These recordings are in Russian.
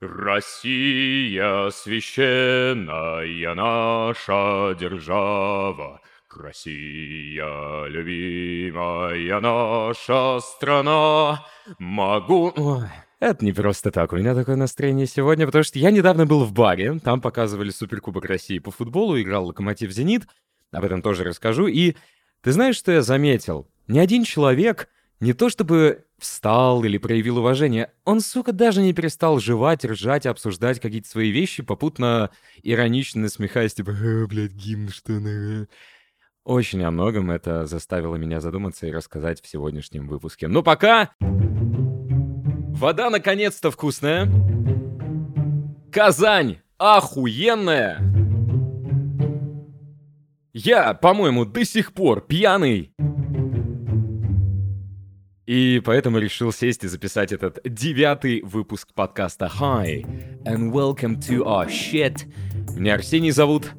Россия священная наша держава, Россия любимая наша страна, могу... Это не просто так. У меня такое настроение сегодня, потому что я недавно был в баре, там показывали Суперкубок России по футболу, играл Локомотив Зенит, об этом тоже расскажу. И ты знаешь, что я заметил? Ни один человек не то чтобы встал или проявил уважение, он, сука, даже не перестал жевать, ржать, обсуждать какие-то свои вещи, попутно иронично насмехаясь, типа, э, блядь, гимн, что на... Очень о многом это заставило меня задуматься и рассказать в сегодняшнем выпуске. Но пока... Вода наконец-то вкусная. Казань охуенная. Я, по-моему, до сих пор пьяный. И поэтому решил сесть и записать этот девятый выпуск подкаста Hi and welcome to our shit. Меня Арсений зовут.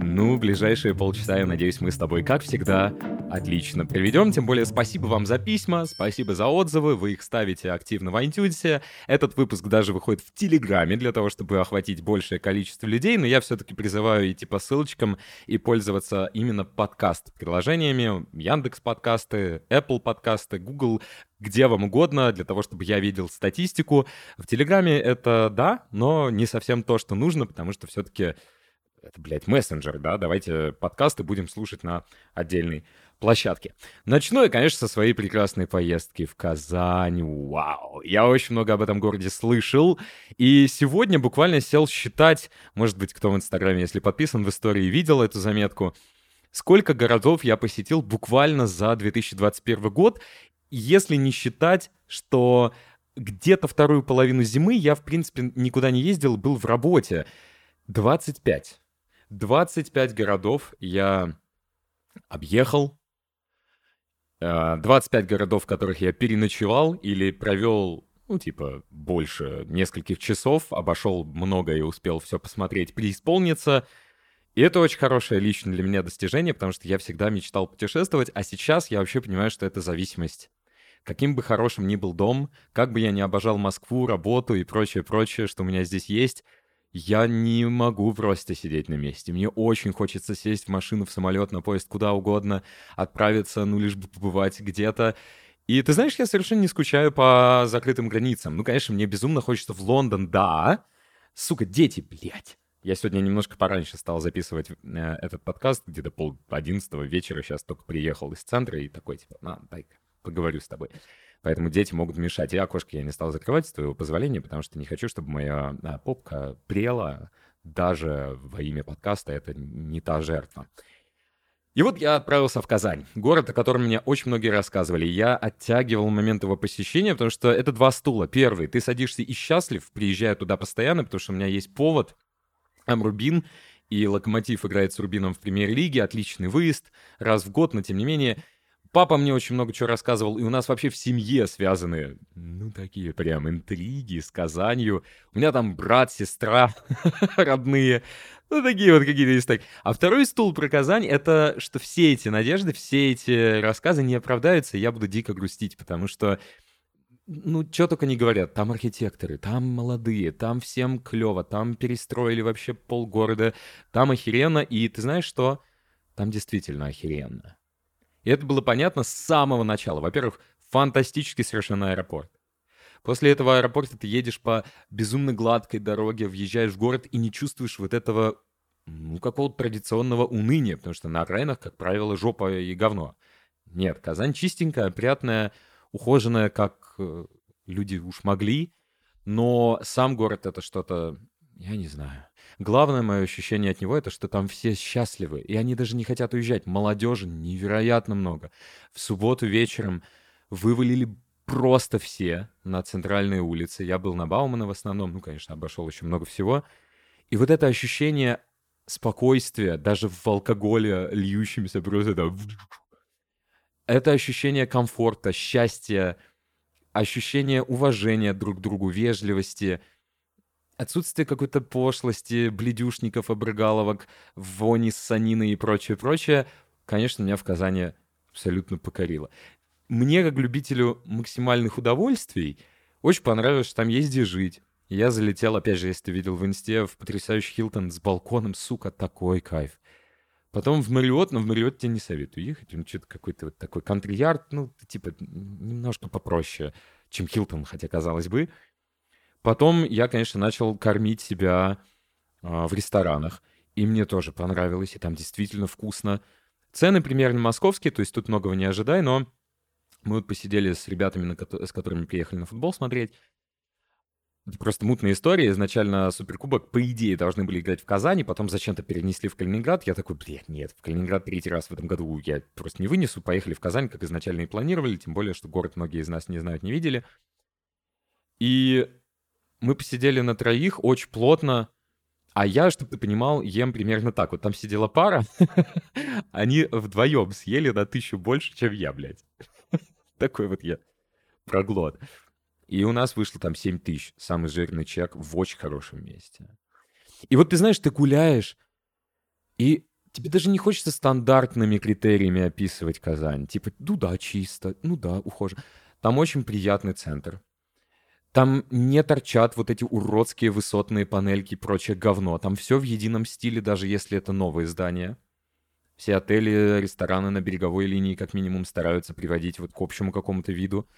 Ну, ближайшие полчаса, я надеюсь, мы с тобой, как всегда, отлично проведем. Тем более, спасибо вам за письма, спасибо за отзывы, вы их ставите активно в iTunes. Этот выпуск даже выходит в Телеграме для того, чтобы охватить большее количество людей, но я все-таки призываю идти по ссылочкам и пользоваться именно подкаст-приложениями, Яндекс подкасты, Apple подкасты, Google, где вам угодно, для того, чтобы я видел статистику. В Телеграме это да, но не совсем то, что нужно, потому что все-таки это, блядь, мессенджер, да, давайте подкасты будем слушать на отдельной площадке. Начну я, конечно, со своей прекрасной поездки в Казань. Вау! Я очень много об этом городе слышал. И сегодня буквально сел считать, может быть, кто в Инстаграме, если подписан в истории, видел эту заметку, сколько городов я посетил буквально за 2021 год, если не считать, что где-то вторую половину зимы я, в принципе, никуда не ездил, был в работе. 25. 25 городов я объехал. 25 э, городов, в которых я переночевал или провел, ну, типа, больше нескольких часов, обошел много и успел все посмотреть, преисполниться. И это очень хорошее лично для меня достижение, потому что я всегда мечтал путешествовать, а сейчас я вообще понимаю, что это зависимость. Каким бы хорошим ни был дом, как бы я ни обожал Москву, работу и прочее-прочее, что у меня здесь есть, я не могу просто сидеть на месте. Мне очень хочется сесть в машину, в самолет, на поезд, куда угодно, отправиться, ну, лишь бы побывать где-то. И ты знаешь, я совершенно не скучаю по закрытым границам. Ну, конечно, мне безумно хочется в Лондон, да. Сука, дети, блядь. Я сегодня немножко пораньше стал записывать э, этот подкаст, где-то пол одиннадцатого вечера, сейчас только приехал из центра и такой, типа, на, дай-ка, поговорю с тобой. Поэтому дети могут мешать. И окошко я не стал закрывать, с твоего позволения, потому что не хочу, чтобы моя а, попка прела даже во имя подкаста. Это не та жертва. И вот я отправился в Казань, город, о котором мне очень многие рассказывали. Я оттягивал момент его посещения, потому что это два стула. Первый, ты садишься и счастлив, приезжая туда постоянно, потому что у меня есть повод. Там Рубин, и Локомотив играет с Рубином в премьер-лиге, отличный выезд, раз в год, но тем не менее Папа мне очень много чего рассказывал, и у нас вообще в семье связаны, ну, такие прям интриги с Казанью. У меня там брат, сестра родные, ну, такие вот какие-то есть так. А второй стул про Казань — это что все эти надежды, все эти рассказы не оправдаются, и я буду дико грустить, потому что ну, что только не говорят, там архитекторы, там молодые, там всем клево, там перестроили вообще полгорода, там охеренно, и ты знаешь что? Там действительно охеренно. И это было понятно с самого начала. Во-первых, фантастический совершенно аэропорт. После этого аэропорта ты едешь по безумно гладкой дороге, въезжаешь в город и не чувствуешь вот этого, ну, какого-то традиционного уныния, потому что на окраинах, как правило, жопа и говно. Нет, Казань чистенькая, опрятная, ухоженная, как э, люди уж могли, но сам город это что-то, я не знаю. Главное мое ощущение от него это, что там все счастливы, и они даже не хотят уезжать. Молодежи невероятно много. В субботу вечером вывалили просто все на центральные улицы. Я был на Баумана в основном, ну, конечно, обошел еще много всего. И вот это ощущение спокойствия, даже в алкоголе, льющемся просто это... Это ощущение комфорта, счастья, ощущение уважения друг к другу, вежливости — отсутствие какой-то пошлости, бледюшников, обрыгаловок, вони, санины и прочее, прочее, конечно, меня в Казани абсолютно покорило. Мне, как любителю максимальных удовольствий, очень понравилось, что там есть где жить. Я залетел, опять же, если ты видел в инсте, в потрясающий Хилтон с балконом, сука, такой кайф. Потом в Мариот, но в Мариот тебе не советую ехать. Он что-то какой-то вот такой кантри-ярд, ну, типа, немножко попроще, чем Хилтон, хотя казалось бы. Потом я, конечно, начал кормить себя э, в ресторанах. И мне тоже понравилось, и там действительно вкусно. Цены примерно московские, то есть тут многого не ожидай, но мы вот посидели с ребятами, с которыми приехали на футбол смотреть. Просто мутная история. Изначально Суперкубок, по идее, должны были играть в Казани, потом зачем-то перенесли в Калининград. Я такой, блядь, нет, в Калининград третий раз в этом году я просто не вынесу. Поехали в Казань, как изначально и планировали, тем более, что город многие из нас не знают, не видели. И мы посидели на троих очень плотно, а я, чтобы ты понимал, ем примерно так. Вот там сидела пара, они вдвоем съели на тысячу больше, чем я, блядь. Такой вот я проглот. И у нас вышло там 7 тысяч. Самый жирный чек в очень хорошем месте. И вот ты знаешь, ты гуляешь, и тебе даже не хочется стандартными критериями описывать Казань. Типа, ну да, чисто, ну да, ухоже. Там очень приятный центр. Там не торчат вот эти уродские высотные панельки и прочее говно. Там все в едином стиле, даже если это новые здания. Все отели, рестораны на береговой линии как минимум стараются приводить вот к общему какому-то виду.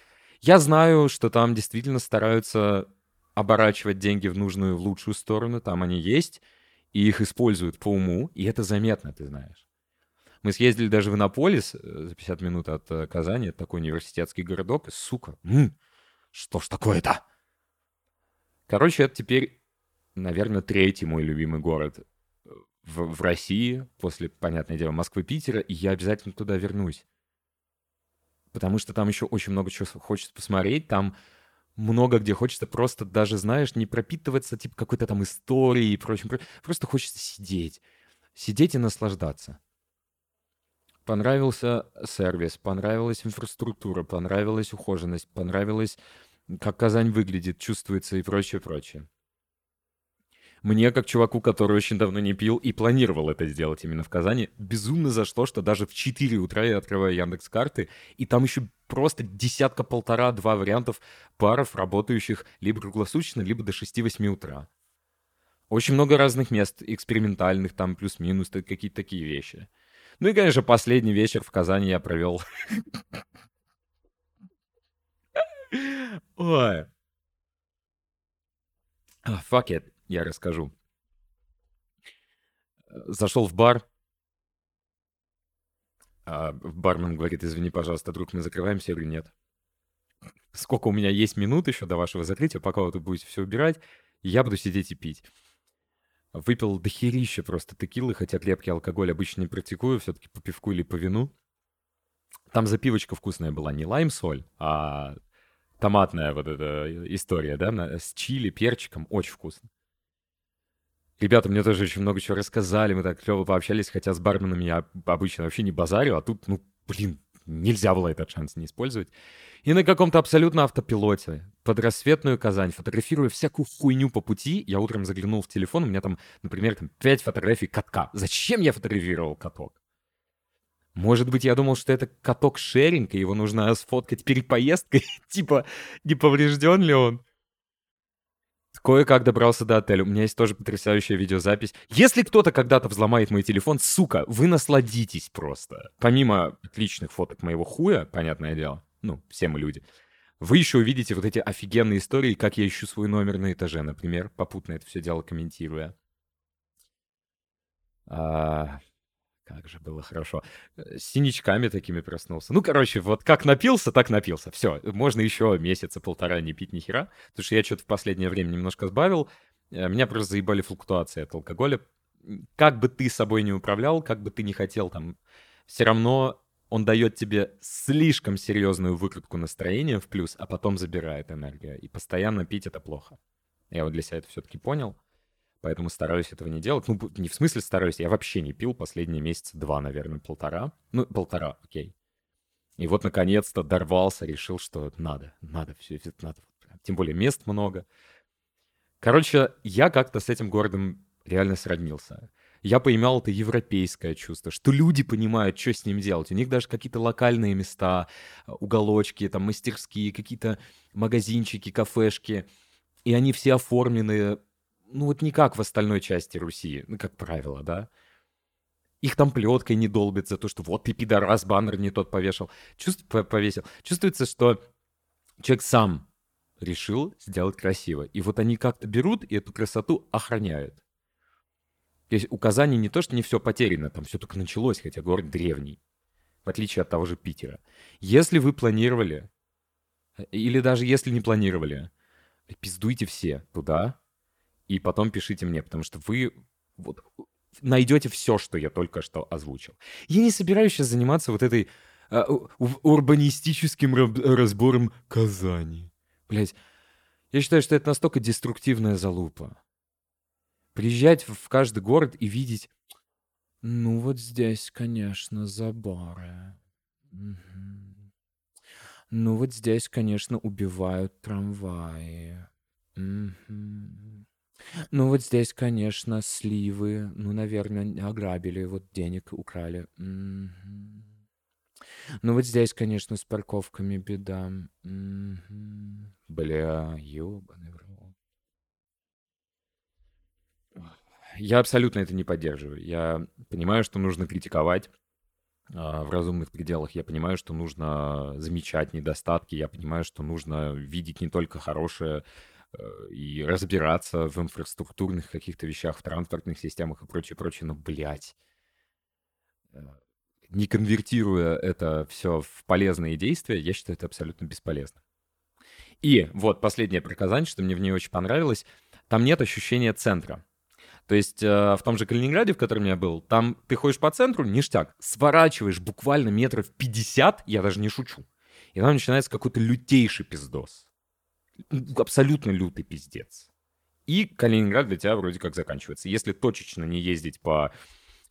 Я знаю, что там действительно стараются оборачивать деньги в нужную, в лучшую сторону, там они есть, и их используют по уму, и это заметно, ты знаешь. Мы съездили даже в Иннополис э, за 50 минут от э, Казани, это такой университетский городок, и, сука, м-м, что ж такое-то? Короче, это теперь, наверное, третий мой любимый город э, в, в России, после, понятное дело, Москвы-Питера, и я обязательно туда вернусь потому что там еще очень много чего хочется посмотреть, там много где хочется просто даже, знаешь, не пропитываться типа какой-то там историей и прочим. Просто хочется сидеть. Сидеть и наслаждаться. Понравился сервис, понравилась инфраструктура, понравилась ухоженность, понравилось, как Казань выглядит, чувствуется и прочее, прочее. Мне, как чуваку, который очень давно не пил и планировал это сделать именно в Казани, безумно зашло, что даже в 4 утра я открываю Яндекс карты, и там еще просто десятка-полтора-два вариантов баров, работающих либо круглосуточно, либо до 6-8 утра. Очень много разных мест, экспериментальных, там плюс-минус, какие-то такие вещи. Ну и, конечно, последний вечер в Казани я провел. Ой. Ah, fuck it я расскажу. Зашел в бар. А бармен говорит, извини, пожалуйста, друг, мы закрываемся. Я говорю, нет. Сколько у меня есть минут еще до вашего закрытия, пока вы тут будете все убирать, я буду сидеть и пить. Выпил дохерища просто текилы, хотя крепкий алкоголь обычно не практикую, все-таки по пивку или по вину. Там запивочка вкусная была, не лайм-соль, а томатная вот эта история, да, с чили, перчиком, очень вкусно. Ребята мне тоже очень много чего рассказали, мы так клево пообщались, хотя с барменами я обычно вообще не базарю, а тут, ну, блин, нельзя было этот шанс не использовать. И на каком-то абсолютно автопилоте под рассветную Казань, фотографируя всякую хуйню по пути, я утром заглянул в телефон, у меня там, например, там 5 фотографий катка. Зачем я фотографировал каток? Может быть, я думал, что это каток шеринг, и его нужно сфоткать перед поездкой, типа, не поврежден ли он? Кое-как добрался до отеля. У меня есть тоже потрясающая видеозапись. Если кто-то когда-то взломает мой телефон, сука, вы насладитесь просто. Помимо отличных фоток моего хуя, понятное дело, ну, все мы люди, вы еще увидите вот эти офигенные истории, как я ищу свой номер на этаже, например, попутно это все дело комментируя. А, как же было хорошо. Э, с синячками такими проснулся. Ну, короче, вот как напился, так напился. Все, можно еще месяца полтора не пить ни хера. Потому что я что-то в последнее время немножко сбавил. Э, меня просто заебали флуктуации от алкоголя. Как бы ты собой не управлял, как бы ты не хотел там, все равно он дает тебе слишком серьезную выкрутку настроения в плюс, а потом забирает энергию. И постоянно пить это плохо. Я вот для себя это все-таки понял поэтому стараюсь этого не делать. Ну, не в смысле стараюсь, я вообще не пил последние месяца два, наверное, полтора. Ну, полтора, окей. И вот, наконец-то, дорвался, решил, что надо, надо, все надо. Тем более мест много. Короче, я как-то с этим городом реально сроднился. Я поймал это европейское чувство, что люди понимают, что с ним делать. У них даже какие-то локальные места, уголочки, там мастерские, какие-то магазинчики, кафешки — и они все оформлены, ну вот не как в остальной части Руси, ну как правило, да. Их там плеткой не долбят за то, что вот ты пидорас, баннер не тот повешал. Чувств... повесил. Чувствуется, что человек сам решил сделать красиво. И вот они как-то берут и эту красоту охраняют. То есть у Казани не то, что не все потеряно, там все только началось, хотя город древний, в отличие от того же Питера. Если вы планировали, или даже если не планировали, пиздуйте все туда, и потом пишите мне, потому что вы вот найдете все, что я только что озвучил. Я не собираюсь сейчас заниматься вот этой а, урбанистическим разбором Казани. Блять, я считаю, что это настолько деструктивная залупа. Приезжать в каждый город и видеть, ну вот здесь, конечно, заборы. Ну вот здесь, конечно, убивают трамваи. Угу. Ну вот здесь, конечно, сливы. Ну, наверное, ограбили, вот денег украли. Ну вот здесь, конечно, с парковками беда. Бля, ёбаный в. Я абсолютно это не поддерживаю. Я понимаю, что нужно критиковать а, в разумных пределах. Я понимаю, что нужно замечать недостатки. Я понимаю, что нужно видеть не только хорошее и разбираться в инфраструктурных каких-то вещах, в транспортных системах и прочее, прочее. Но, блядь, э, не конвертируя это все в полезные действия, я считаю это абсолютно бесполезно. И вот последнее про Казань, что мне в ней очень понравилось, там нет ощущения центра. То есть э, в том же Калининграде, в котором я был, там ты ходишь по центру, ништяк, сворачиваешь буквально метров 50, я даже не шучу, и там начинается какой-то лютейший пиздос. Абсолютно лютый пиздец. И Калининград для тебя вроде как заканчивается. Если точечно не ездить по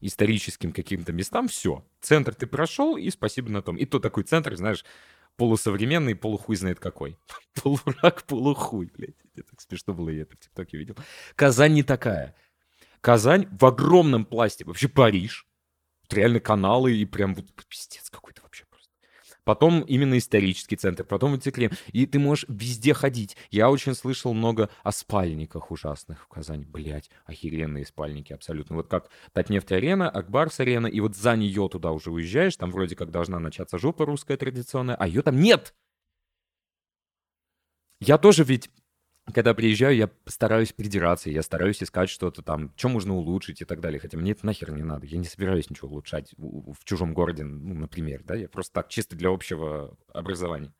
историческим каким-то местам, все. Центр ты прошел, и спасибо на том. И то такой центр, знаешь, полусовременный, полухуй знает какой. Полурак, полухуй, блядь. Это так смешно было, я это в ТикТоке видел. Казань не такая. Казань в огромном пласте. Вообще Париж. реально каналы и прям вот пиздец какой-то потом именно исторический центр, потом Антиклим. И ты можешь везде ходить. Я очень слышал много о спальниках ужасных в Казани. Блять, охеренные спальники абсолютно. Вот как Татнефть-арена, Акбарс-арена, и вот за нее туда уже уезжаешь, там вроде как должна начаться жопа русская традиционная, а ее там нет! Я тоже ведь когда приезжаю, я стараюсь придираться, я стараюсь искать что-то там, что можно улучшить и так далее. Хотя мне это нахер не надо. Я не собираюсь ничего улучшать в, чужом городе, ну, например, да. Я просто так, чисто для общего образования.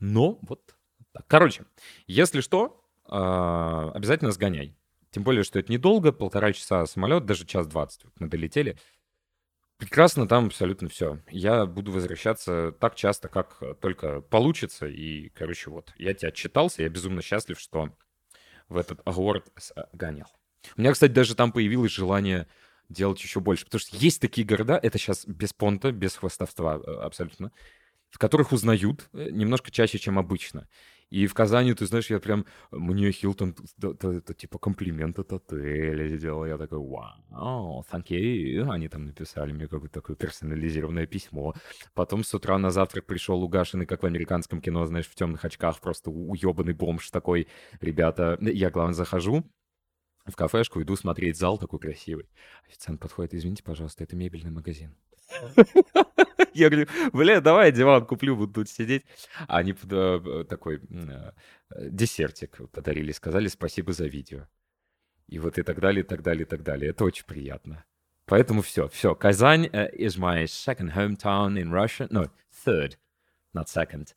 Но вот так. Короче, если что, э, обязательно сгоняй. Тем более, что это недолго, полтора часа самолет, даже час двадцать мы долетели. Прекрасно, там абсолютно все. Я буду возвращаться так часто, как только получится. И, короче, вот, я тебя отчитался, я безумно счастлив, что в этот город гонял. У меня, кстати, даже там появилось желание делать еще больше, потому что есть такие города, это сейчас без понта, без хвостовства э, абсолютно, в которых узнают э, немножко чаще, чем обычно. И в Казани, ты знаешь, я прям... Мне Хилтон это, типа комплимент от отеля сделал. Я такой, вау, thank you. Они там написали мне какое-то такое персонализированное письмо. Потом с утра на завтрак пришел угашенный, как в американском кино, знаешь, в темных очках, просто уебанный бомж такой. Ребята, я, главное, захожу, в кафешку, иду смотреть зал такой красивый. Официант подходит, извините, пожалуйста, это мебельный магазин. Я говорю, бля, давай диван куплю, буду тут сидеть. А они э, такой э, десертик подарили, сказали спасибо за видео. И вот и так далее, и так далее, и так далее. Это очень приятно. Поэтому все, все. Казань uh, is my second hometown in Russia. No, third, not second.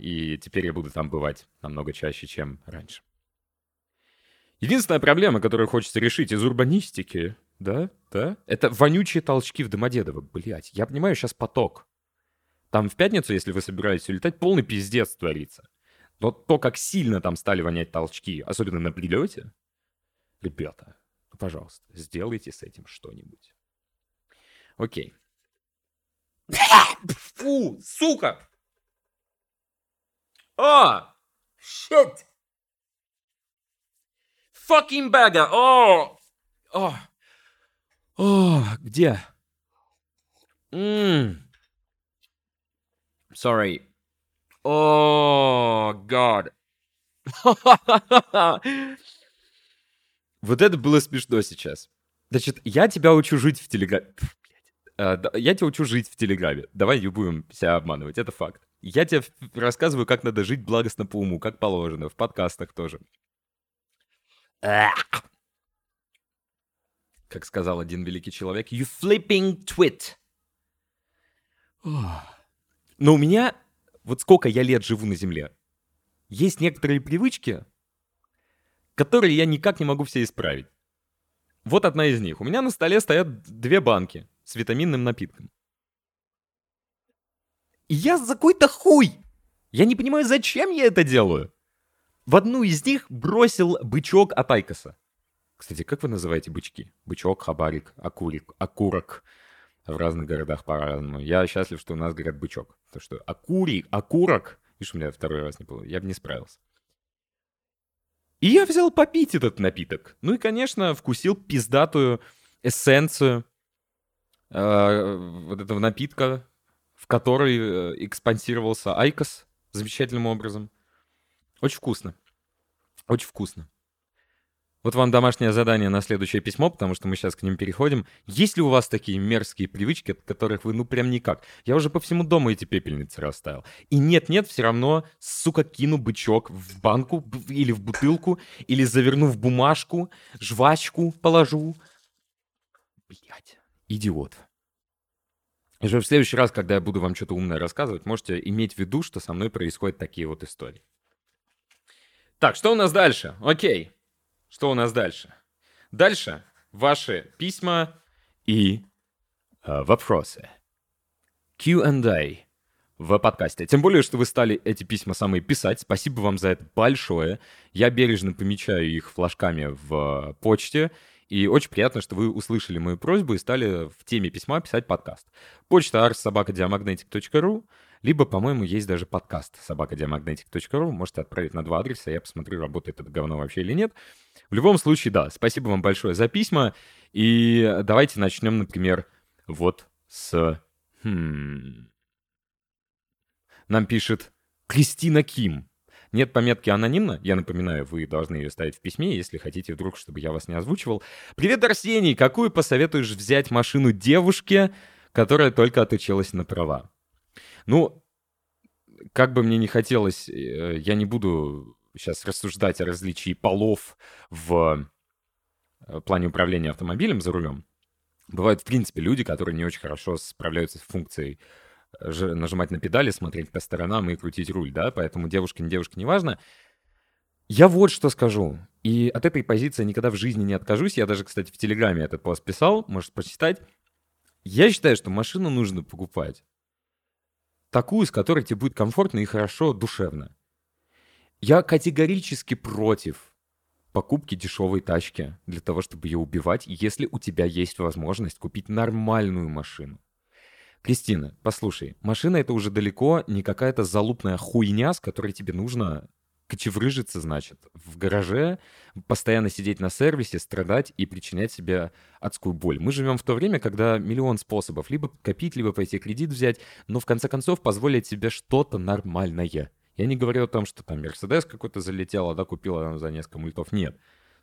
И теперь я буду там бывать намного чаще, чем раньше. Единственная проблема, которую хочется решить из урбанистики, да, да. Это вонючие толчки в Домодедово, блядь. Я понимаю, сейчас поток. Там в пятницу, если вы собираетесь улетать, полный пиздец творится. Но то, как сильно там стали вонять толчки, особенно на прилете, ребята, ну, пожалуйста, сделайте с этим что-нибудь. Окей. Фу, сука! А! Shit! Fucking bagger! О! О! О, где? Mmm. Sorry. Oh, God. Вот это было смешно сейчас. Значит, я тебя учу жить в Телеграме. Э, я тебя учу жить в Телеграме. Давай не будем себя обманывать, это факт. Я тебе рассказываю, как надо жить благостно по уму, как положено, в подкастах тоже. Как сказал один великий человек, you flipping twit. Но у меня, вот сколько я лет живу на Земле, есть некоторые привычки, которые я никак не могу все исправить. Вот одна из них. У меня на столе стоят две банки с витаминным напитком. И я за какой-то хуй! Я не понимаю, зачем я это делаю. В одну из них бросил бычок от Айкоса. Кстати, как вы называете бычки? Бычок, хабарик, акурик, окурок. В разных городах по-разному. Я счастлив, что у нас говорят бычок. То что акурик, окурок... Видишь, у меня второй раз не было. Я бы не справился. И я взял попить этот напиток. Ну и, конечно, вкусил пиздатую эссенцию э, вот этого напитка, в который э, экспансировался IQOS замечательным образом. Очень вкусно. Очень вкусно. Вот вам домашнее задание на следующее письмо, потому что мы сейчас к ним переходим. Есть ли у вас такие мерзкие привычки, от которых вы ну прям никак? Я уже по всему дому эти пепельницы расставил. И нет-нет, все равно, сука, кину бычок в банку или в бутылку, или заверну в бумажку, жвачку положу. Блять, идиот. И же в следующий раз, когда я буду вам что-то умное рассказывать, можете иметь в виду, что со мной происходят такие вот истории. Так, что у нас дальше? Окей. Что у нас дальше? Дальше ваши письма и э, вопросы. Q&A в подкасте. Тем более, что вы стали эти письма самые писать. Спасибо вам за это большое. Я бережно помечаю их флажками в почте. И очень приятно, что вы услышали мою просьбу и стали в теме письма писать подкаст. Почта ars либо, по-моему, есть даже подкаст собакадиамагнетик.ру. Можете отправить на два адреса, я посмотрю, работает это говно вообще или нет. В любом случае, да, спасибо вам большое за письма. И давайте начнем, например, вот с... Хм... Нам пишет Кристина Ким. Нет пометки анонимно. Я напоминаю, вы должны ее ставить в письме, если хотите вдруг, чтобы я вас не озвучивал. Привет, Арсений! Какую посоветуешь взять машину девушке, которая только отучилась на права? Ну, как бы мне не хотелось, э, я не буду сейчас рассуждать о различии полов в э, плане управления автомобилем за рулем. Бывают, в принципе, люди, которые не очень хорошо справляются с функцией э, нажимать на педали, смотреть по сторонам и крутить руль, да, поэтому девушка не девушка, неважно. Я вот что скажу. И от этой позиции никогда в жизни не откажусь. Я даже, кстати, в Телеграме этот пост писал, можешь почитать. Я считаю, что машину нужно покупать такую, с которой тебе будет комфортно и хорошо душевно. Я категорически против покупки дешевой тачки для того, чтобы ее убивать, если у тебя есть возможность купить нормальную машину. Кристина, послушай, машина это уже далеко не какая-то залупная хуйня, с которой тебе нужно кочеврыжиться, значит, в гараже, постоянно сидеть на сервисе, страдать и причинять себе адскую боль. Мы живем в то время, когда миллион способов либо копить, либо пойти кредит взять, но в конце концов позволить себе что-то нормальное. Я не говорю о том, что там Мерседес какой-то залетел, а да, купила за несколько мультов. Нет.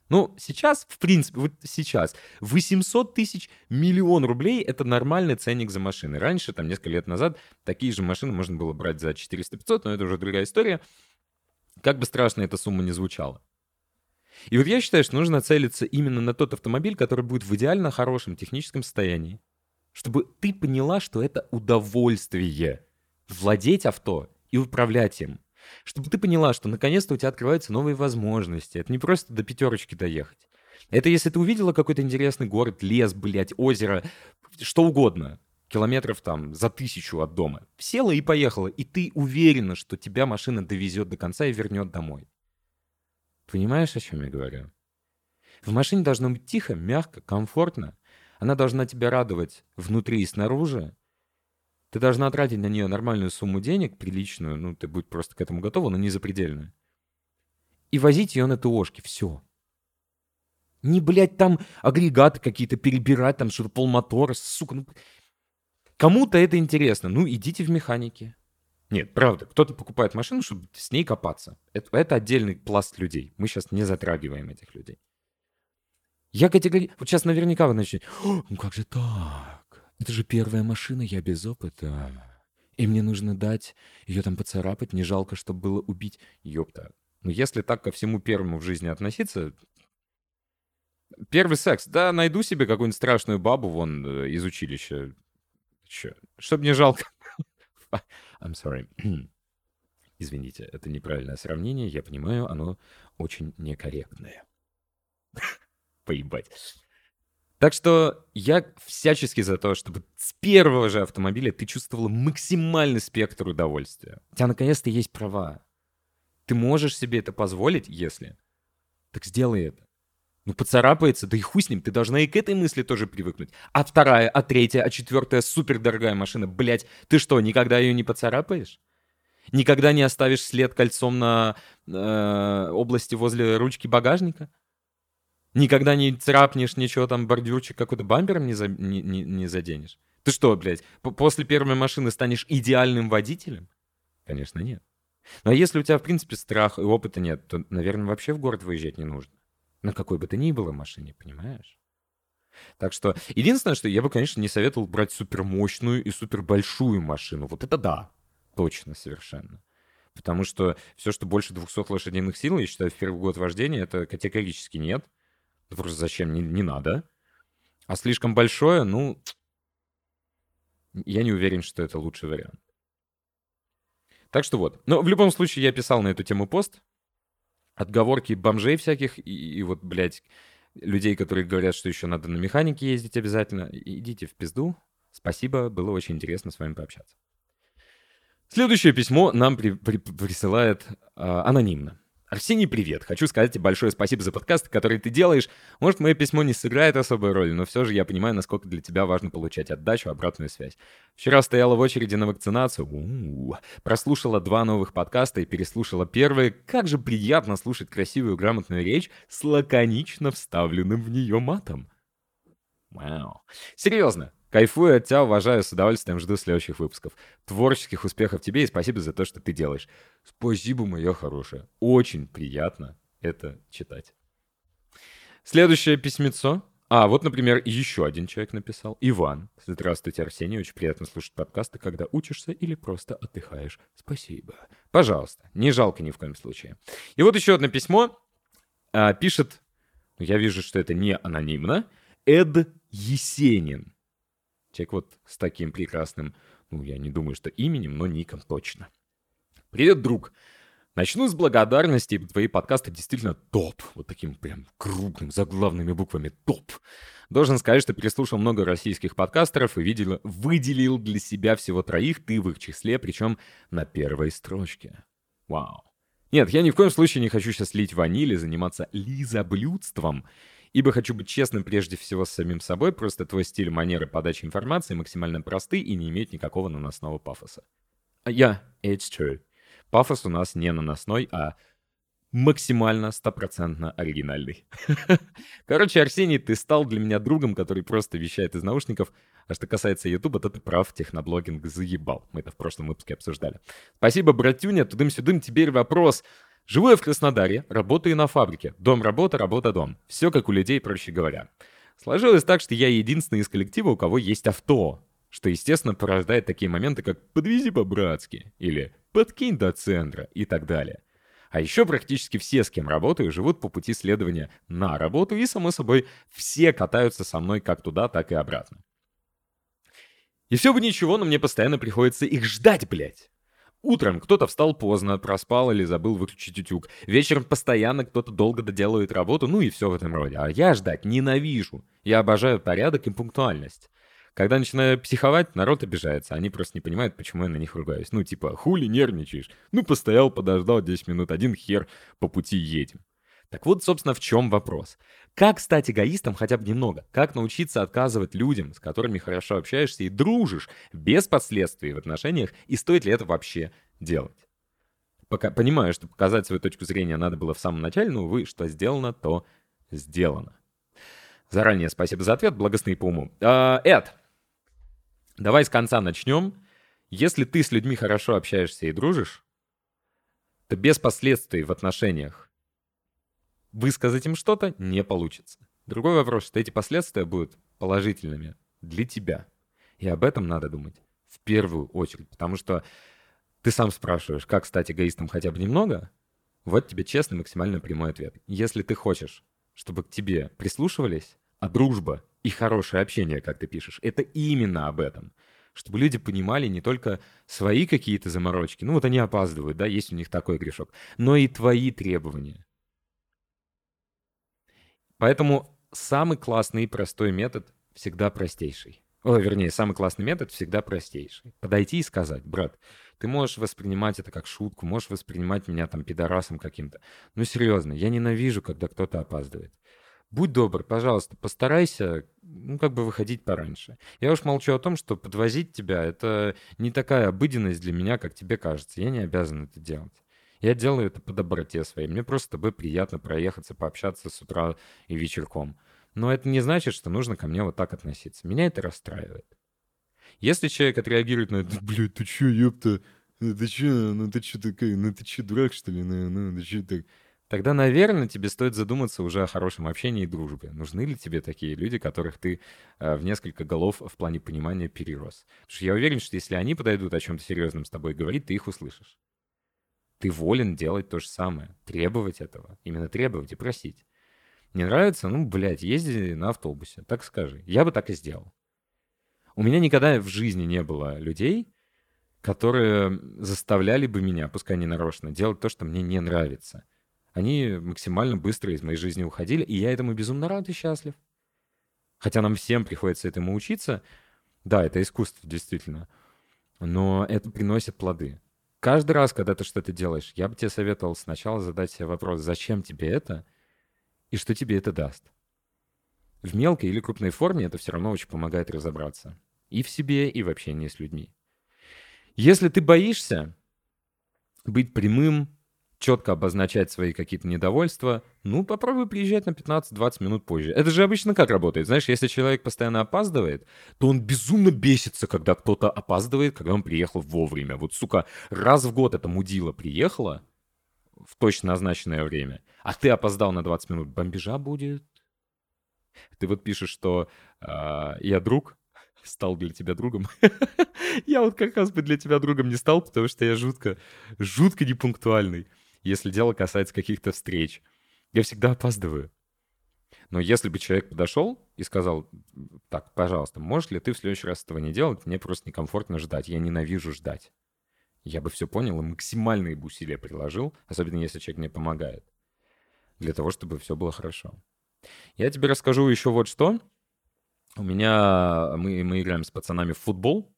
Ну, сейчас, в принципе, вот сейчас 800 тысяч миллион рублей — это нормальный ценник за машины. Раньше, там, несколько лет назад, такие же машины можно было брать за 400-500, но это уже другая история. Как бы страшно эта сумма не звучала. И вот я считаю, что нужно целиться именно на тот автомобиль, который будет в идеально хорошем техническом состоянии. Чтобы ты поняла, что это удовольствие владеть авто и управлять им. Чтобы ты поняла, что наконец-то у тебя открываются новые возможности. Это не просто до пятерочки доехать. Это если ты увидела какой-то интересный город, лес, блядь, озеро, что угодно километров там за тысячу от дома. Села и поехала, и ты уверена, что тебя машина довезет до конца и вернет домой. Понимаешь, о чем я говорю? В машине должно быть тихо, мягко, комфортно. Она должна тебя радовать внутри и снаружи. Ты должна тратить на нее нормальную сумму денег, приличную, ну, ты будь просто к этому готова, но не запредельную. И возить ее на ТОшке, все. Не, блядь, там агрегаты какие-то перебирать, там что-то полмотора, сука, ну... Кому-то это интересно. Ну, идите в механики. Нет, правда, кто-то покупает машину, чтобы с ней копаться. Это, это отдельный пласт людей. Мы сейчас не затрагиваем этих людей. Я категорически... Вот сейчас наверняка вы начнете... Ну как же так? Это же первая машина, я без опыта. И мне нужно дать ее там поцарапать, не жалко, чтобы было убить. Ёпта. Ну если так ко всему первому в жизни относиться... Первый секс. Да, найду себе какую-нибудь страшную бабу вон э, из училища. Чё? Чтоб не жалко. I'm sorry. Извините, это неправильное сравнение, я понимаю, оно очень некорректное. Поебать. Так что я всячески за то, чтобы с первого же автомобиля ты чувствовала максимальный спектр удовольствия. У тебя наконец-то есть права. Ты можешь себе это позволить, если... Так сделай это. Ну, поцарапается, да и хуй с ним, ты должна и к этой мысли тоже привыкнуть. А вторая, а третья, а четвертая супердорогая машина, блядь, ты что, никогда ее не поцарапаешь? Никогда не оставишь след кольцом на э, области возле ручки багажника? Никогда не царапнешь ничего там, бордюрчик какой-то бампером не, за, не, не, не заденешь? Ты что, блядь, после первой машины станешь идеальным водителем? Конечно, нет. Ну, а если у тебя, в принципе, страх и опыта нет, то, наверное, вообще в город выезжать не нужно. На какой бы то ни было машине, понимаешь? Так что единственное, что я бы, конечно, не советовал брать супермощную и супербольшую машину. Вот это да, точно совершенно. Потому что все, что больше 200 лошадиных сил, я считаю, в первый год вождения, это категорически нет. Просто зачем? Не, не надо. А слишком большое, ну, я не уверен, что это лучший вариант. Так что вот. Но в любом случае я писал на эту тему пост отговорки бомжей всяких и, и вот, блядь, людей, которые говорят, что еще надо на механике ездить обязательно. Идите в пизду. Спасибо, было очень интересно с вами пообщаться. Следующее письмо нам при, при, присылает э, анонимно. Арсений, привет. Хочу сказать тебе большое спасибо за подкаст, который ты делаешь. Может, мое письмо не сыграет особой роли, но все же я понимаю, насколько для тебя важно получать отдачу, обратную связь. Вчера стояла в очереди на вакцинацию. У-у-у. Прослушала два новых подкаста и переслушала первый. Как же приятно слушать красивую, грамотную речь с лаконично вставленным в нее матом. Вау. Серьезно, Кайфую от тебя, уважаю, с удовольствием жду следующих выпусков. Творческих успехов тебе и спасибо за то, что ты делаешь. Спасибо, моя хорошая. Очень приятно это читать. Следующее письмецо. А, вот, например, еще один человек написал. Иван. Здравствуйте, Арсений. Очень приятно слушать подкасты, когда учишься или просто отдыхаешь. Спасибо. Пожалуйста. Не жалко ни в коем случае. И вот еще одно письмо. А, пишет, я вижу, что это не анонимно, Эд Есенин. Человек вот с таким прекрасным, ну, я не думаю, что именем, но ником точно. Привет, друг. Начну с благодарности. Твои подкасты действительно топ. Вот таким прям крупным, заглавными буквами топ. Должен сказать, что переслушал много российских подкастеров и видел, выделил для себя всего троих, ты в их числе, причем на первой строчке. Вау. Нет, я ни в коем случае не хочу сейчас лить ванили, заниматься лизоблюдством Ибо хочу быть честным прежде всего с самим собой, просто твой стиль, манеры подачи информации максимально просты и не имеют никакого наносного пафоса. Я, yeah, it's true. Пафос у нас не наносной, а максимально стопроцентно оригинальный. Короче, Арсений, ты стал для меня другом, который просто вещает из наушников. А что касается Ютуба, то ты прав, техноблогинг заебал. Мы это в прошлом выпуске обсуждали. Спасибо, братюня, тудым-сюдым. Теперь вопрос. Живу я в Краснодаре, работаю на фабрике. Дом, работа, работа, дом. Все как у людей, проще говоря. Сложилось так, что я единственный из коллектива, у кого есть авто. Что, естественно, порождает такие моменты, как «подвези по-братски» или «подкинь до центра» и так далее. А еще практически все, с кем работаю, живут по пути следования на работу, и, само собой, все катаются со мной как туда, так и обратно. И все бы ничего, но мне постоянно приходится их ждать, блядь. Утром кто-то встал поздно, проспал или забыл выключить утюг. Вечером постоянно кто-то долго доделывает работу, ну и все в этом роде. А я ждать ненавижу. Я обожаю порядок и пунктуальность. Когда начинаю психовать, народ обижается. Они просто не понимают, почему я на них ругаюсь. Ну, типа, хули нервничаешь? Ну, постоял, подождал 10 минут, один хер, по пути едем. Так вот, собственно, в чем вопрос. Как стать эгоистом хотя бы немного? Как научиться отказывать людям, с которыми хорошо общаешься и дружишь, без последствий в отношениях, и стоит ли это вообще делать? Пока понимаю, что показать свою точку зрения надо было в самом начале, но, увы, что сделано, то сделано. Заранее спасибо за ответ, благостный по уму. А, Эд, давай с конца начнем. Если ты с людьми хорошо общаешься и дружишь, то без последствий в отношениях высказать им что-то не получится. Другой вопрос, что эти последствия будут положительными для тебя. И об этом надо думать в первую очередь, потому что ты сам спрашиваешь, как стать эгоистом хотя бы немного, вот тебе честный, максимально прямой ответ. Если ты хочешь, чтобы к тебе прислушивались, а дружба и хорошее общение, как ты пишешь, это именно об этом. Чтобы люди понимали не только свои какие-то заморочки, ну вот они опаздывают, да, есть у них такой грешок, но и твои требования. Поэтому самый классный и простой метод всегда простейший. О, вернее, самый классный метод всегда простейший. Подойти и сказать, брат, ты можешь воспринимать это как шутку, можешь воспринимать меня там пидорасом каким-то. Ну, серьезно, я ненавижу, когда кто-то опаздывает. Будь добр, пожалуйста, постарайся, ну, как бы выходить пораньше. Я уж молчу о том, что подвозить тебя — это не такая обыденность для меня, как тебе кажется. Я не обязан это делать. Я делаю это по доброте своей. Мне просто тобой приятно проехаться, пообщаться с утра и вечерком. Но это не значит, что нужно ко мне вот так относиться. Меня это расстраивает. Если человек отреагирует на это, блядь, ты чё, ёпта, ну ты чё, ну ты чё такая, ну ты чё, дурак, что ли, ну, ну ты чё так... Тогда, наверное, тебе стоит задуматься уже о хорошем общении и дружбе. Нужны ли тебе такие люди, которых ты э, в несколько голов в плане понимания перерос? Потому что я уверен, что если они подойдут о чем-то серьезном с тобой говорить, ты их услышишь. Ты волен делать то же самое, требовать этого, именно требовать и просить. Не нравится? Ну, блядь, езди на автобусе, так скажи. Я бы так и сделал. У меня никогда в жизни не было людей, которые заставляли бы меня, пускай не нарочно, делать то, что мне не нравится. Они максимально быстро из моей жизни уходили, и я этому безумно рад и счастлив. Хотя нам всем приходится этому учиться. Да, это искусство, действительно. Но это приносит плоды. Каждый раз, когда ты что-то делаешь, я бы тебе советовал сначала задать себе вопрос, зачем тебе это, и что тебе это даст. В мелкой или крупной форме это все равно очень помогает разобраться. И в себе, и в общении с людьми. Если ты боишься быть прямым, четко обозначать свои какие-то недовольства, ну, попробуй приезжать на 15-20 минут позже. Это же обычно как работает? Знаешь, если человек постоянно опаздывает, то он безумно бесится, когда кто-то опаздывает, когда он приехал вовремя. Вот, сука, раз в год эта мудила приехала, в точно назначенное время, а ты опоздал на 20 минут, бомбежа будет. Ты вот пишешь, что э, я друг, стал для тебя другом. я вот как раз бы для тебя другом не стал, потому что я жутко, жутко непунктуальный, если дело касается каких-то встреч. Я всегда опаздываю. Но если бы человек подошел и сказал, так, пожалуйста, можешь ли ты в следующий раз этого не делать? Мне просто некомфортно ждать, я ненавижу ждать я бы все понял и максимальные бы усилия приложил, особенно если человек мне помогает, для того, чтобы все было хорошо. Я тебе расскажу еще вот что. У меня... Мы, мы играем с пацанами в футбол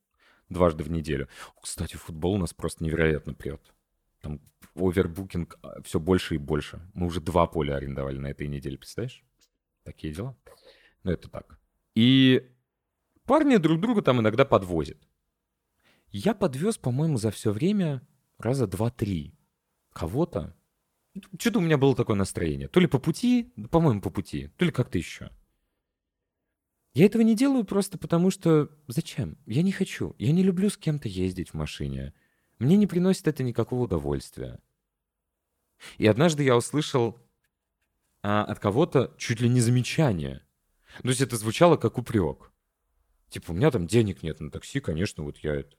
дважды в неделю. Кстати, футбол у нас просто невероятно прет. Там овербукинг а, все больше и больше. Мы уже два поля арендовали на этой неделе, представляешь? Такие дела. Ну, это так. И парни друг друга там иногда подвозят. Я подвез, по-моему, за все время раза два-три кого-то. Что-то у меня было такое настроение. То ли по пути, по-моему, по пути, то ли как-то еще. Я этого не делаю просто потому, что зачем? Я не хочу. Я не люблю с кем-то ездить в машине. Мне не приносит это никакого удовольствия. И однажды я услышал а, от кого-то чуть ли не замечание. То есть это звучало как упрек. Типа, у меня там денег нет на такси, конечно, вот я это.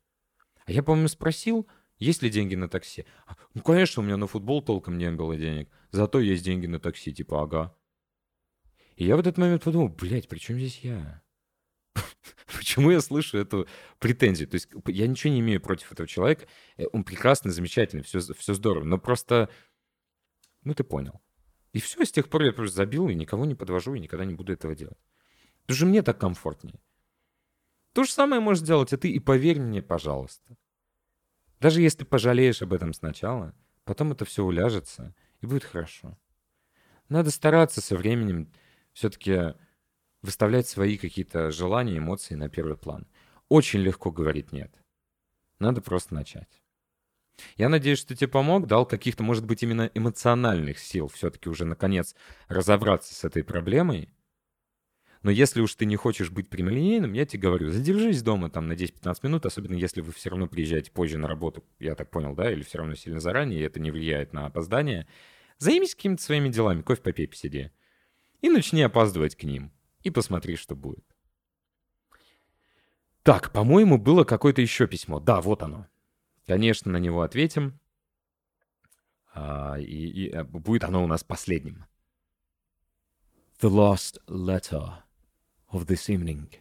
А я, по-моему, спросил, есть ли деньги на такси. А, ну, конечно, у меня на футбол толком не было денег. Зато есть деньги на такси, типа, ага. И я в этот момент подумал, блядь, при чем здесь я? Почему я слышу эту претензию? То есть я ничего не имею против этого человека. Э, он прекрасный, замечательный, все, все здорово. Но просто, ну ты понял. И все, с тех пор я просто забил и никого не подвожу, и никогда не буду этого делать. Потому что мне так комфортнее. То же самое можешь сделать и ты, и поверь мне, пожалуйста. Даже если пожалеешь об этом сначала, потом это все уляжется, и будет хорошо. Надо стараться со временем все-таки выставлять свои какие-то желания, эмоции на первый план. Очень легко говорить «нет». Надо просто начать. Я надеюсь, что тебе помог, дал каких-то, может быть, именно эмоциональных сил все-таки уже, наконец, разобраться с этой проблемой. Но если уж ты не хочешь быть прямолинейным, я тебе говорю, задержись дома там на 10-15 минут, особенно если вы все равно приезжаете позже на работу, я так понял, да, или все равно сильно заранее, и это не влияет на опоздание. Займись какими-то своими делами, кофе попей, посиди. И начни опаздывать к ним. И посмотри, что будет. Так, по-моему, было какое-то еще письмо. Да, вот оно. Конечно, на него ответим. А, и, и а, будет оно у нас последним. The last letter of this evening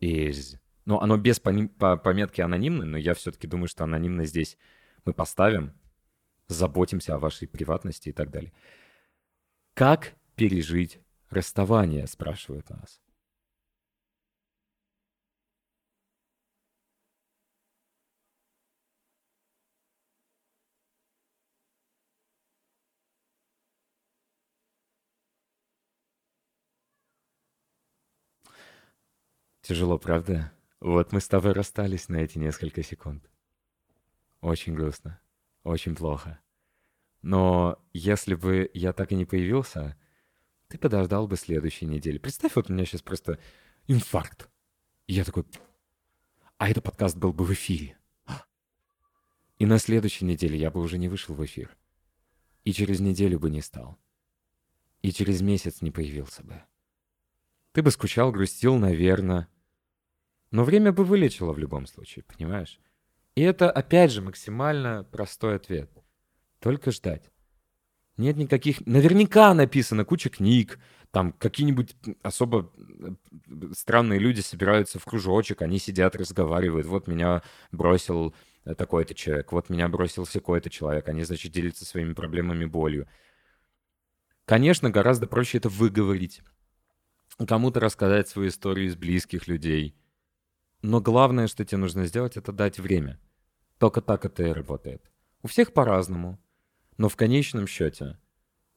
is... Ну, оно без по, по, пометки анонимно, но я все-таки думаю, что анонимно здесь мы поставим. Заботимся о вашей приватности и так далее. Как пережить расставание, спрашивают нас. Тяжело, правда? Вот мы с тобой расстались на эти несколько секунд. Очень грустно. Очень плохо. Но если бы я так и не появился, ты подождал бы следующей недели. Представь, вот у меня сейчас просто инфаркт. И я такой... А этот подкаст был бы в эфире. И на следующей неделе я бы уже не вышел в эфир. И через неделю бы не стал. И через месяц не появился бы. Ты бы скучал, грустил, наверное. Но время бы вылечило в любом случае, понимаешь? И это, опять же, максимально простой ответ. Только ждать. Нет никаких... Наверняка написано куча книг, там какие-нибудь особо э, странные люди собираются в кружочек, они сидят, разговаривают. Вот меня бросил э, такой-то человек, вот меня бросил такой-то человек. Они, значит, делятся своими проблемами, болью. Конечно, гораздо проще это выговорить кому-то рассказать свою историю из близких людей. Но главное, что тебе нужно сделать, это дать время. Только так это и работает. У всех по-разному. Но в конечном счете,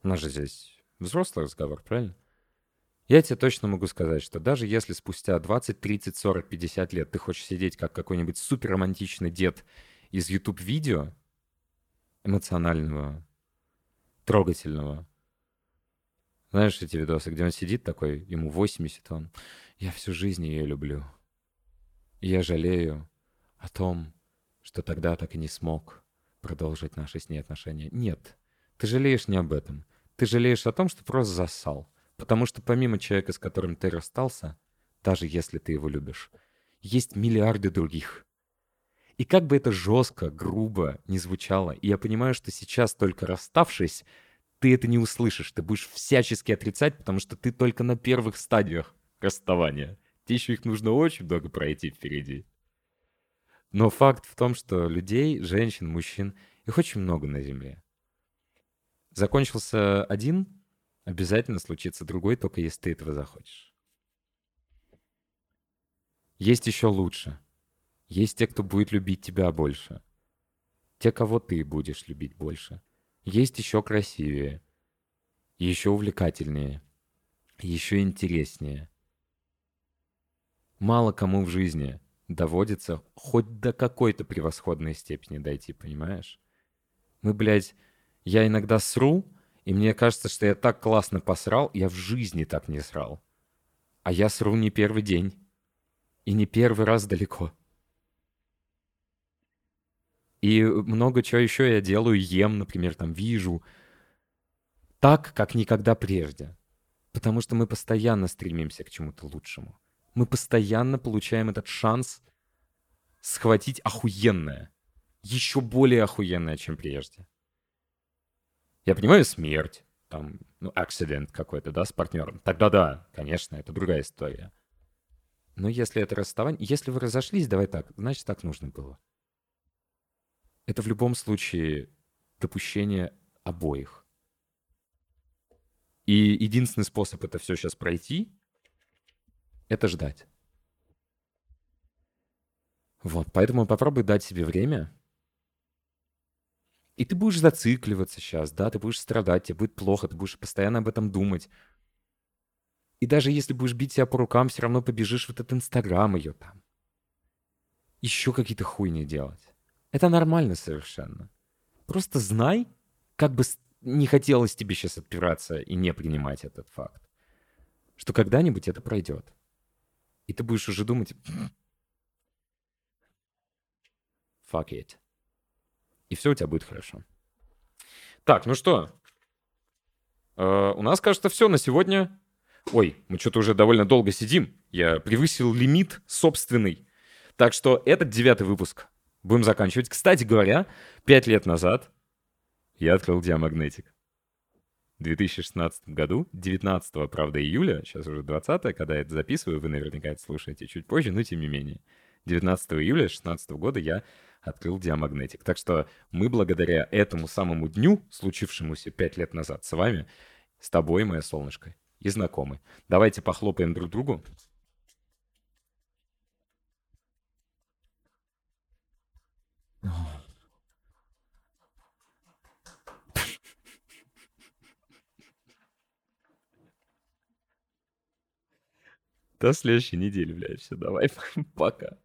у нас же здесь взрослый разговор, правильно? Я тебе точно могу сказать, что даже если спустя 20, 30, 40, 50 лет ты хочешь сидеть как какой-нибудь суперромантичный дед из YouTube-видео, эмоционального, трогательного, знаешь эти видосы, где он сидит такой, ему 80, он... Я всю жизнь ее люблю. И я жалею о том, что тогда так и не смог продолжить наши с ней отношения. Нет, ты жалеешь не об этом. Ты жалеешь о том, что просто засал. Потому что помимо человека, с которым ты расстался, даже если ты его любишь, есть миллиарды других. И как бы это жестко, грубо не звучало, и я понимаю, что сейчас, только расставшись, ты это не услышишь, ты будешь всячески отрицать, потому что ты только на первых стадиях расставания. Тебе еще их нужно очень много пройти впереди. Но факт в том, что людей, женщин, мужчин, их очень много на Земле. Закончился один, обязательно случится другой, только если ты этого захочешь. Есть еще лучше. Есть те, кто будет любить тебя больше. Те, кого ты будешь любить больше. Есть еще красивее, еще увлекательнее, еще интереснее. Мало кому в жизни доводится хоть до какой-то превосходной степени дойти, понимаешь? Мы, блядь, я иногда сру, и мне кажется, что я так классно посрал, я в жизни так не срал. А я сру не первый день. И не первый раз далеко. И много чего еще я делаю, ем, например, там вижу. Так, как никогда прежде. Потому что мы постоянно стремимся к чему-то лучшему. Мы постоянно получаем этот шанс схватить охуенное. Еще более охуенное, чем прежде. Я понимаю смерть, там, ну, акцидент какой-то, да, с партнером. Тогда да, конечно, это другая история. Но если это расставание... Если вы разошлись, давай так, значит, так нужно было это в любом случае допущение обоих. И единственный способ это все сейчас пройти, это ждать. Вот, поэтому попробуй дать себе время. И ты будешь зацикливаться сейчас, да, ты будешь страдать, тебе будет плохо, ты будешь постоянно об этом думать. И даже если будешь бить себя по рукам, все равно побежишь в этот Инстаграм ее там. Еще какие-то хуйни делать. Это нормально совершенно. Просто знай, как бы не хотелось тебе сейчас отпираться и не принимать этот факт, что когда-нибудь это пройдет. И ты будешь уже думать, fuck it. И все у тебя будет хорошо. Так, ну что? Э, у нас, кажется, все на сегодня. Ой, мы что-то уже довольно долго сидим. Я превысил лимит собственный. Так что этот девятый выпуск будем заканчивать. Кстати говоря, пять лет назад я открыл Диамагнетик. В 2016 году, 19 правда, июля, сейчас уже 20 когда я это записываю, вы наверняка это слушаете чуть позже, но тем не менее. 19 июля 2016 года я открыл Диамагнетик. Так что мы благодаря этому самому дню, случившемуся 5 лет назад с вами, с тобой, моя солнышко, и знакомы. Давайте похлопаем друг другу. До следующей недели, блядь. Все, давай, пока.